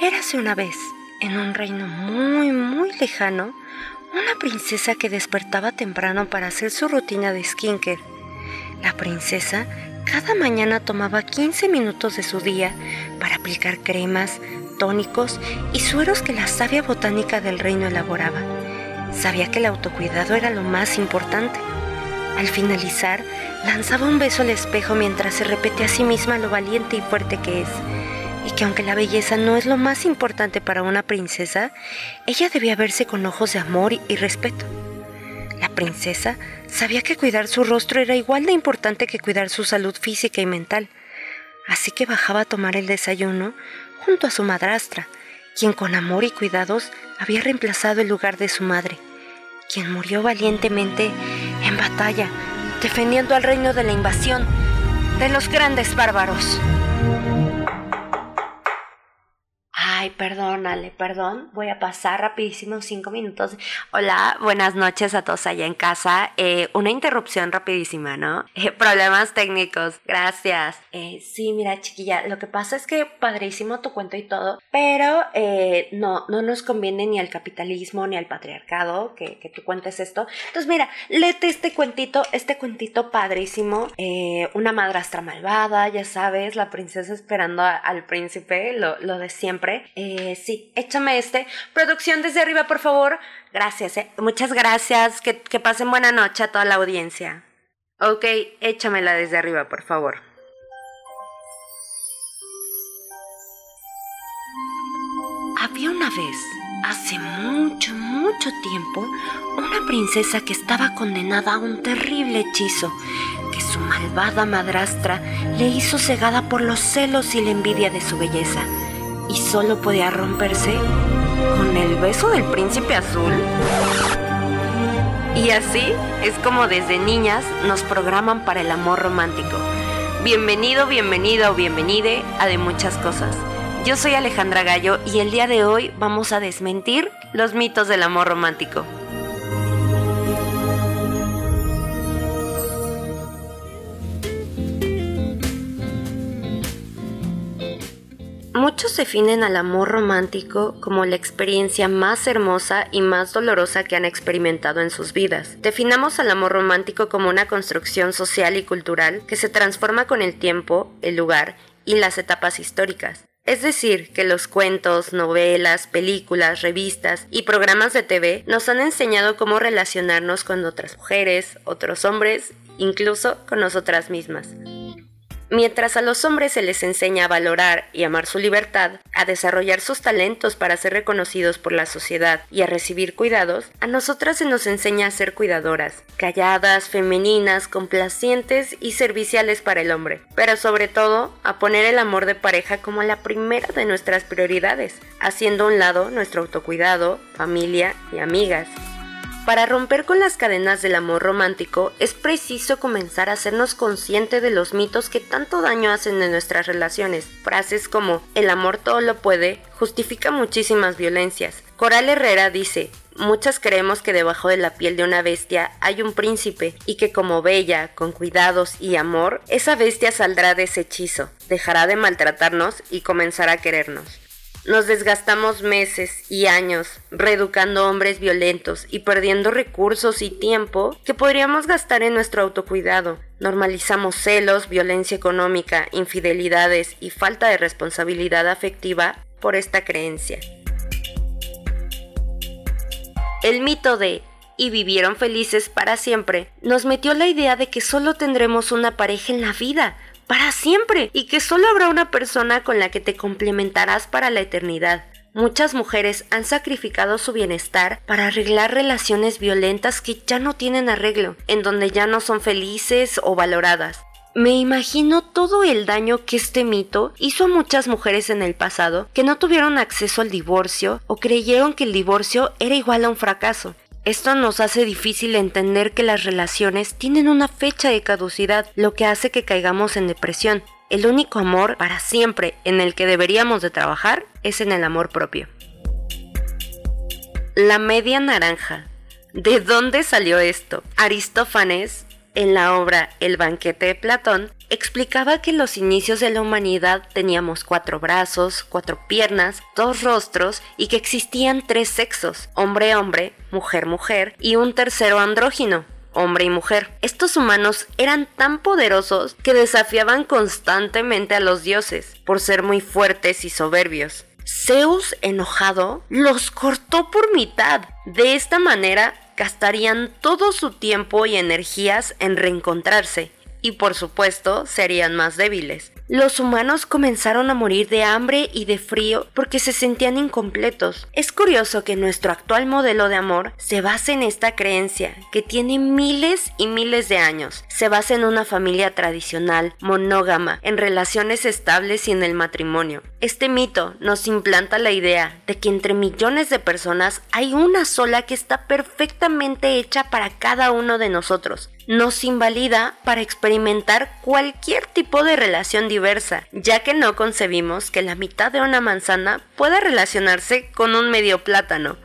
Érase una vez, en un reino muy, muy lejano, una princesa que despertaba temprano para hacer su rutina de skincare. La princesa cada mañana tomaba 15 minutos de su día para aplicar cremas, tónicos y sueros que la sabia botánica del reino elaboraba. Sabía que el autocuidado era lo más importante. Al finalizar, lanzaba un beso al espejo mientras se repetía a sí misma lo valiente y fuerte que es y que aunque la belleza no es lo más importante para una princesa, ella debía verse con ojos de amor y respeto. La princesa sabía que cuidar su rostro era igual de importante que cuidar su salud física y mental, así que bajaba a tomar el desayuno junto a su madrastra, quien con amor y cuidados había reemplazado el lugar de su madre, quien murió valientemente en batalla, defendiendo al reino de la invasión de los grandes bárbaros. Ay, perdónale, perdón. Voy a pasar rapidísimo cinco minutos. Hola, buenas noches a todos allá en casa. Eh, una interrupción rapidísima, ¿no? Eh, problemas técnicos. Gracias. Eh, sí, mira, chiquilla, lo que pasa es que padrísimo tu cuento y todo, pero no, no nos conviene ni al capitalismo ni al patriarcado que, que tú cuentes esto. Entonces, mira, léete este cuentito, este cuentito padrísimo. una madrastra malvada, ya sabes, la princesa esperando al príncipe, lo, lo de siempre. Eh, sí, échame este. Producción desde arriba, por favor. Gracias, eh. Muchas gracias. Que, que pasen buena noche a toda la audiencia. Ok, échamela desde arriba, por favor. Había una vez, hace mucho, mucho tiempo, una princesa que estaba condenada a un terrible hechizo que su malvada madrastra le hizo cegada por los celos y la envidia de su belleza y solo podía romperse con el beso del príncipe azul. Y así es como desde niñas nos programan para el amor romántico. Bienvenido, bienvenida o bienvenide a de muchas cosas. Yo soy Alejandra Gallo y el día de hoy vamos a desmentir los mitos del amor romántico. Muchos definen al amor romántico como la experiencia más hermosa y más dolorosa que han experimentado en sus vidas. Definamos al amor romántico como una construcción social y cultural que se transforma con el tiempo, el lugar y las etapas históricas. Es decir, que los cuentos, novelas, películas, revistas y programas de TV nos han enseñado cómo relacionarnos con otras mujeres, otros hombres, incluso con nosotras mismas. Mientras a los hombres se les enseña a valorar y amar su libertad, a desarrollar sus talentos para ser reconocidos por la sociedad y a recibir cuidados, a nosotras se nos enseña a ser cuidadoras, calladas, femeninas, complacientes y serviciales para el hombre, pero sobre todo a poner el amor de pareja como la primera de nuestras prioridades, haciendo a un lado nuestro autocuidado, familia y amigas. Para romper con las cadenas del amor romántico es preciso comenzar a hacernos consciente de los mitos que tanto daño hacen en nuestras relaciones. Frases como el amor todo lo puede justifica muchísimas violencias. Coral Herrera dice, Muchas creemos que debajo de la piel de una bestia hay un príncipe y que como bella, con cuidados y amor, esa bestia saldrá de ese hechizo, dejará de maltratarnos y comenzará a querernos. Nos desgastamos meses y años reeducando hombres violentos y perdiendo recursos y tiempo que podríamos gastar en nuestro autocuidado. Normalizamos celos, violencia económica, infidelidades y falta de responsabilidad afectiva por esta creencia. El mito de y vivieron felices para siempre nos metió la idea de que solo tendremos una pareja en la vida, para siempre y que solo habrá una persona con la que te complementarás para la eternidad. Muchas mujeres han sacrificado su bienestar para arreglar relaciones violentas que ya no tienen arreglo, en donde ya no son felices o valoradas. Me imagino todo el daño que este mito hizo a muchas mujeres en el pasado que no tuvieron acceso al divorcio o creyeron que el divorcio era igual a un fracaso. Esto nos hace difícil entender que las relaciones tienen una fecha de caducidad, lo que hace que caigamos en depresión. El único amor para siempre en el que deberíamos de trabajar es en el amor propio. La media naranja. ¿De dónde salió esto? Aristófanes en la obra El banquete de Platón, explicaba que en los inicios de la humanidad teníamos cuatro brazos, cuatro piernas, dos rostros y que existían tres sexos, hombre-hombre, mujer-mujer y un tercero andrógino, hombre y mujer. Estos humanos eran tan poderosos que desafiaban constantemente a los dioses por ser muy fuertes y soberbios. Zeus, enojado, los cortó por mitad. De esta manera, gastarían todo su tiempo y energías en reencontrarse, y por supuesto serían más débiles los humanos comenzaron a morir de hambre y de frío porque se sentían incompletos. Es curioso que nuestro actual modelo de amor se base en esta creencia, que tiene miles y miles de años. Se basa en una familia tradicional, monógama, en relaciones estables y en el matrimonio. Este mito nos implanta la idea de que entre millones de personas hay una sola que está perfectamente hecha para cada uno de nosotros. Nos invalida para experimentar cualquier tipo de relación diversa ya que no concebimos que la mitad de una manzana pueda relacionarse con un medio plátano.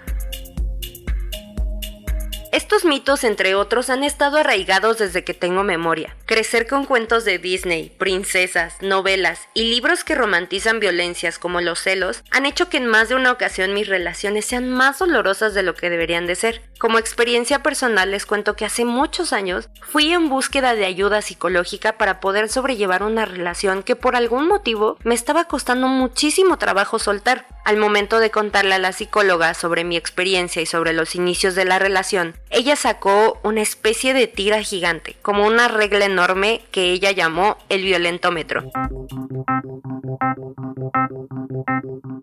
Estos mitos, entre otros, han estado arraigados desde que tengo memoria. Crecer con cuentos de Disney, princesas, novelas y libros que romantizan violencias como los celos han hecho que en más de una ocasión mis relaciones sean más dolorosas de lo que deberían de ser. Como experiencia personal les cuento que hace muchos años fui en búsqueda de ayuda psicológica para poder sobrellevar una relación que por algún motivo me estaba costando muchísimo trabajo soltar. Al momento de contarle a la psicóloga sobre mi experiencia y sobre los inicios de la relación, ella sacó una especie de tira gigante, como una regla enorme que ella llamó el violentómetro.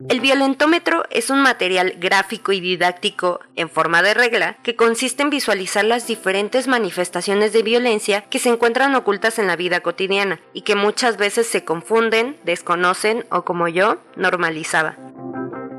El violentómetro es un material gráfico y didáctico en forma de regla que consiste en visualizar las diferentes manifestaciones de violencia que se encuentran ocultas en la vida cotidiana y que muchas veces se confunden, desconocen o como yo, normalizaba.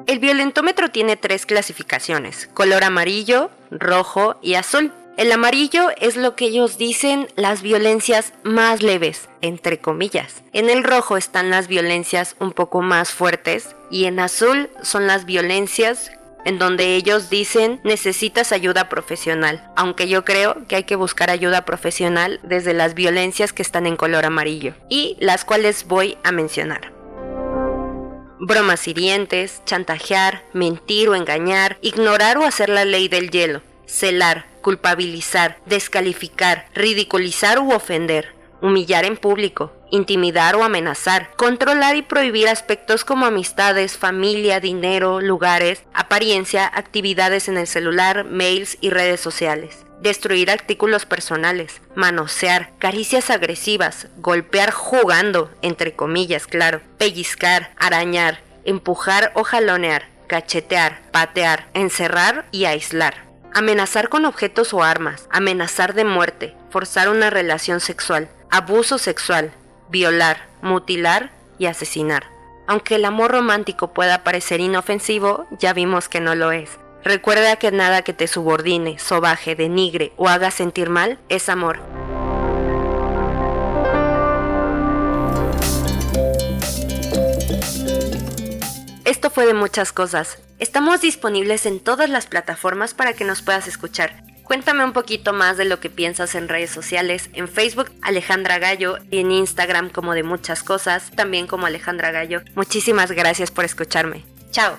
El violentómetro tiene tres clasificaciones, color amarillo, rojo y azul. El amarillo es lo que ellos dicen las violencias más leves, entre comillas. En el rojo están las violencias un poco más fuertes y en azul son las violencias en donde ellos dicen necesitas ayuda profesional, aunque yo creo que hay que buscar ayuda profesional desde las violencias que están en color amarillo y las cuales voy a mencionar bromas hirientes, chantajear, mentir o engañar, ignorar o hacer la ley del hielo, celar, culpabilizar, descalificar, ridiculizar u ofender, humillar en público, intimidar o amenazar, controlar y prohibir aspectos como amistades, familia, dinero, lugares, apariencia, actividades en el celular, mails y redes sociales. Destruir artículos personales, manosear, caricias agresivas, golpear jugando, entre comillas, claro, pellizcar, arañar, empujar o jalonear, cachetear, patear, encerrar y aislar. Amenazar con objetos o armas, amenazar de muerte, forzar una relación sexual, abuso sexual, violar, mutilar y asesinar. Aunque el amor romántico pueda parecer inofensivo, ya vimos que no lo es. Recuerda que nada que te subordine, sobaje, denigre o haga sentir mal es amor. Esto fue de muchas cosas. Estamos disponibles en todas las plataformas para que nos puedas escuchar. Cuéntame un poquito más de lo que piensas en redes sociales, en Facebook Alejandra Gallo y en Instagram como de muchas cosas, también como Alejandra Gallo. Muchísimas gracias por escucharme. Chao.